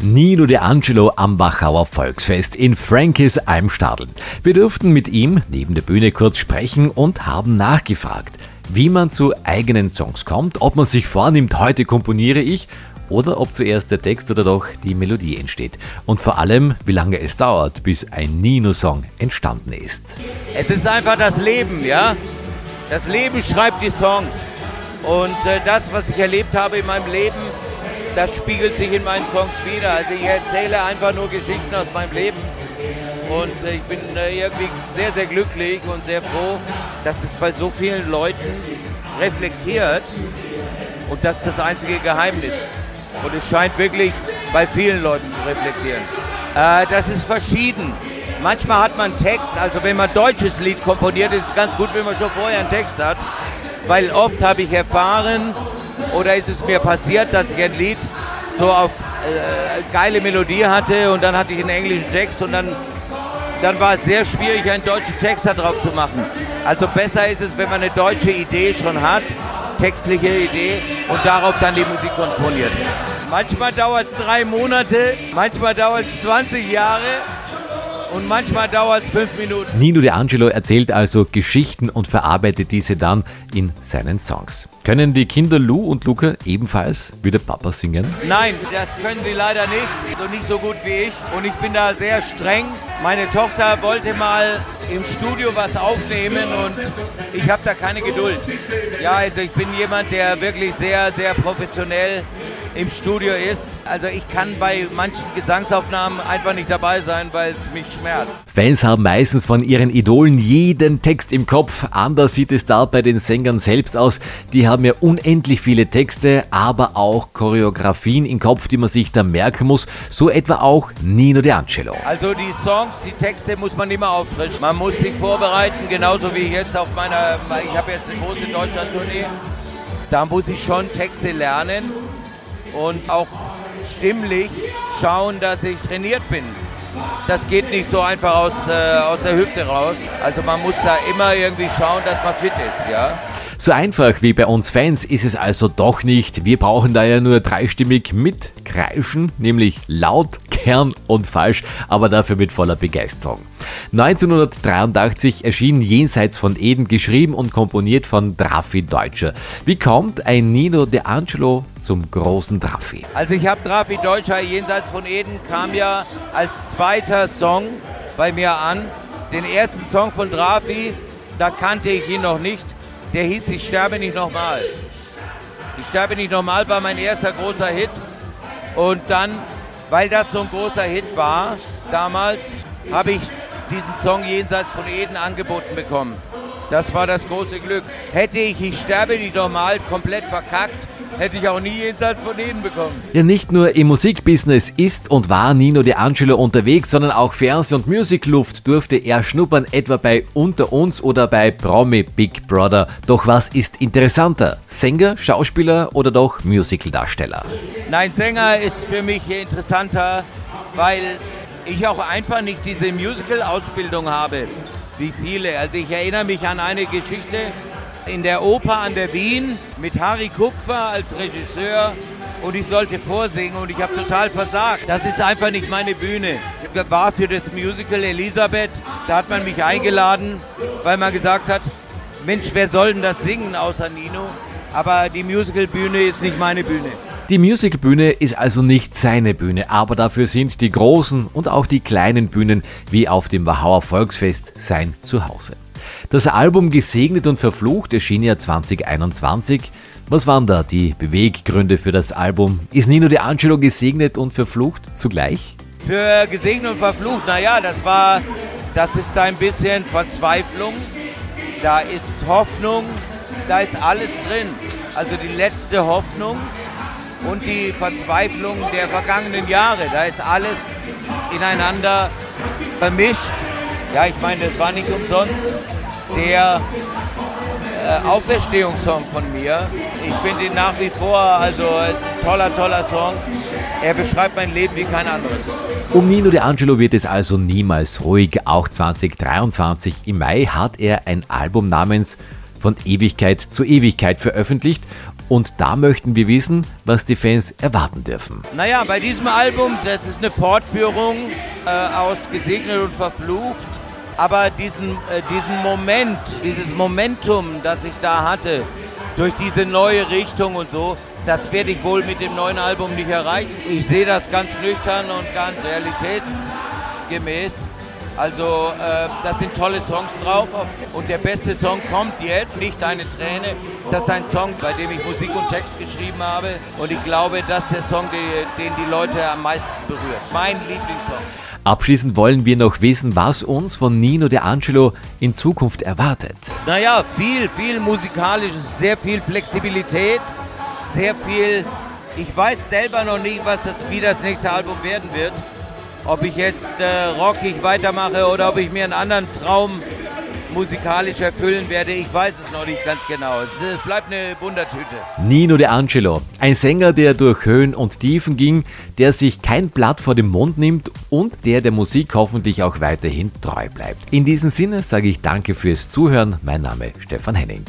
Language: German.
Nino De Angelo am Wachauer Volksfest in Frankies Almstadel. Wir durften mit ihm neben der Bühne kurz sprechen und haben nachgefragt, wie man zu eigenen Songs kommt, ob man sich vornimmt, heute komponiere ich oder ob zuerst der Text oder doch die Melodie entsteht. Und vor allem, wie lange es dauert, bis ein Nino-Song entstanden ist. Es ist einfach das Leben, ja. Das Leben schreibt die Songs. Und äh, das, was ich erlebt habe in meinem Leben, das spiegelt sich in meinen Songs wieder. Also ich erzähle einfach nur Geschichten aus meinem Leben. Und äh, ich bin äh, irgendwie sehr, sehr glücklich und sehr froh, dass es bei so vielen Leuten reflektiert. Und das ist das einzige Geheimnis. Und es scheint wirklich bei vielen Leuten zu reflektieren. Äh, das ist verschieden. Manchmal hat man Text, also wenn man deutsches Lied komponiert, ist es ganz gut, wenn man schon vorher einen Text hat. Weil oft habe ich erfahren, oder ist es mir passiert, dass ich ein Lied so auf äh, geile Melodie hatte und dann hatte ich einen englischen Text und dann, dann war es sehr schwierig, einen deutschen Text da drauf zu machen. Also besser ist es, wenn man eine deutsche Idee schon hat, textliche Idee und darauf dann die Musik komponiert. Manchmal dauert es drei Monate, manchmal dauert es 20 Jahre und manchmal dauert es fünf Minuten. Nino De Angelo erzählt also Geschichten und verarbeitet diese dann in seinen Songs. Können die Kinder Lou und Luca ebenfalls wie der Papa singen? Nein, das können sie leider nicht. So nicht so gut wie ich. Und ich bin da sehr streng. Meine Tochter wollte mal im Studio was aufnehmen und ich habe da keine Geduld. Ja, also ich bin jemand, der wirklich sehr, sehr professionell im Studio ist. Also ich kann bei manchen Gesangsaufnahmen einfach nicht dabei sein, weil es mich schmerzt. Fans haben meistens von ihren Idolen jeden Text im Kopf. Anders sieht es da bei den Sängern selbst aus. Die haben ja unendlich viele Texte, aber auch Choreografien im Kopf, die man sich da merken muss. So etwa auch Nino De Angelo. Also die Songs, die Texte muss man immer auffrischen. Man muss sich vorbereiten, genauso wie ich jetzt auf meiner, ich habe jetzt eine große Deutschland-Tournee. Da muss ich schon Texte lernen und auch stimmlich schauen, dass ich trainiert bin. Das geht nicht so einfach aus, äh, aus der Hüfte raus. Also man muss da immer irgendwie schauen, dass man fit ist, ja. So einfach wie bei uns Fans ist es also doch nicht. Wir brauchen da ja nur dreistimmig mitkreischen, nämlich laut, kern und falsch, aber dafür mit voller Begeisterung. 1983 erschien Jenseits von Eden, geschrieben und komponiert von Drafi Deutscher. Wie kommt ein Nino De Angelo zum großen Drafi? Also ich habe Drafi Deutscher, Jenseits von Eden kam ja als zweiter Song bei mir an. Den ersten Song von Drafi, da kannte ich ihn noch nicht der hieß Ich sterbe nicht nochmal. Ich sterbe nicht nochmal war mein erster großer Hit. Und dann, weil das so ein großer Hit war, damals, habe ich diesen Song Jenseits von Eden angeboten bekommen. Das war das große Glück. Hätte ich Ich sterbe nicht nochmal komplett verkackt, hätte ich auch nie jenseits von ihnen bekommen. Ja, nicht nur im Musikbusiness ist und war Nino De Angelo unterwegs, sondern auch Fernseh- und Musicluft durfte er schnuppern, etwa bei Unter uns oder bei Promi Big Brother. Doch was ist interessanter? Sänger, Schauspieler oder doch Musicaldarsteller? Nein, Sänger ist für mich interessanter, weil ich auch einfach nicht diese Musical-Ausbildung habe, wie viele. Also ich erinnere mich an eine Geschichte, in der Oper an der Wien mit Harry Kupfer als Regisseur und ich sollte vorsingen und ich habe total versagt. Das ist einfach nicht meine Bühne. Ich war für das Musical Elisabeth, da hat man mich eingeladen, weil man gesagt hat, Mensch, wer soll denn das singen außer Nino? Aber die Musicalbühne ist nicht meine Bühne. Die Musicalbühne ist also nicht seine Bühne, aber dafür sind die großen und auch die kleinen Bühnen wie auf dem Wachauer Volksfest sein Zuhause. Das Album Gesegnet und Verflucht erschien ja 2021. Was waren da die Beweggründe für das Album? Ist Nino De Angelo gesegnet und verflucht zugleich? Für gesegnet und verflucht, naja, das war, das ist ein bisschen Verzweiflung, da ist Hoffnung, da ist alles drin. Also die letzte Hoffnung und die Verzweiflung der vergangenen Jahre, da ist alles ineinander vermischt. Ja, ich meine, das war nicht umsonst der äh, Auferstehungssong von mir. Ich finde ihn nach wie vor, also toller, toller Song. Er beschreibt mein Leben wie kein anderes. Um Nino De Angelo wird es also niemals ruhig. Auch 2023 im Mai hat er ein Album namens von Ewigkeit zu Ewigkeit veröffentlicht Und da möchten wir wissen, was die Fans erwarten dürfen. Naja, bei diesem Album, das ist eine Fortführung äh, aus Gesegnet und Verflucht. Aber diesen, äh, diesen Moment, dieses Momentum, das ich da hatte, durch diese neue Richtung und so, das werde ich wohl mit dem neuen Album nicht erreichen. Ich sehe das ganz nüchtern und ganz realitätsgemäß. Also äh, das sind tolle Songs drauf und der beste Song kommt jetzt, nicht eine Träne. Das ist ein Song, bei dem ich Musik und Text geschrieben habe und ich glaube, das ist der Song, den die Leute am meisten berührt. Mein Lieblingssong. Abschließend wollen wir noch wissen, was uns von Nino De Angelo in Zukunft erwartet. Naja, viel, viel musikalisches, sehr viel Flexibilität, sehr viel. Ich weiß selber noch nicht, was das, wie das nächste Album werden wird ob ich jetzt äh, rockig weitermache oder ob ich mir einen anderen Traum musikalisch erfüllen werde, ich weiß es noch nicht ganz genau. Es, es bleibt eine Wundertüte. Nino De Angelo, ein Sänger, der durch Höhen und Tiefen ging, der sich kein Blatt vor den Mund nimmt und der der Musik hoffentlich auch weiterhin treu bleibt. In diesem Sinne sage ich danke fürs Zuhören. Mein Name Stefan Henning.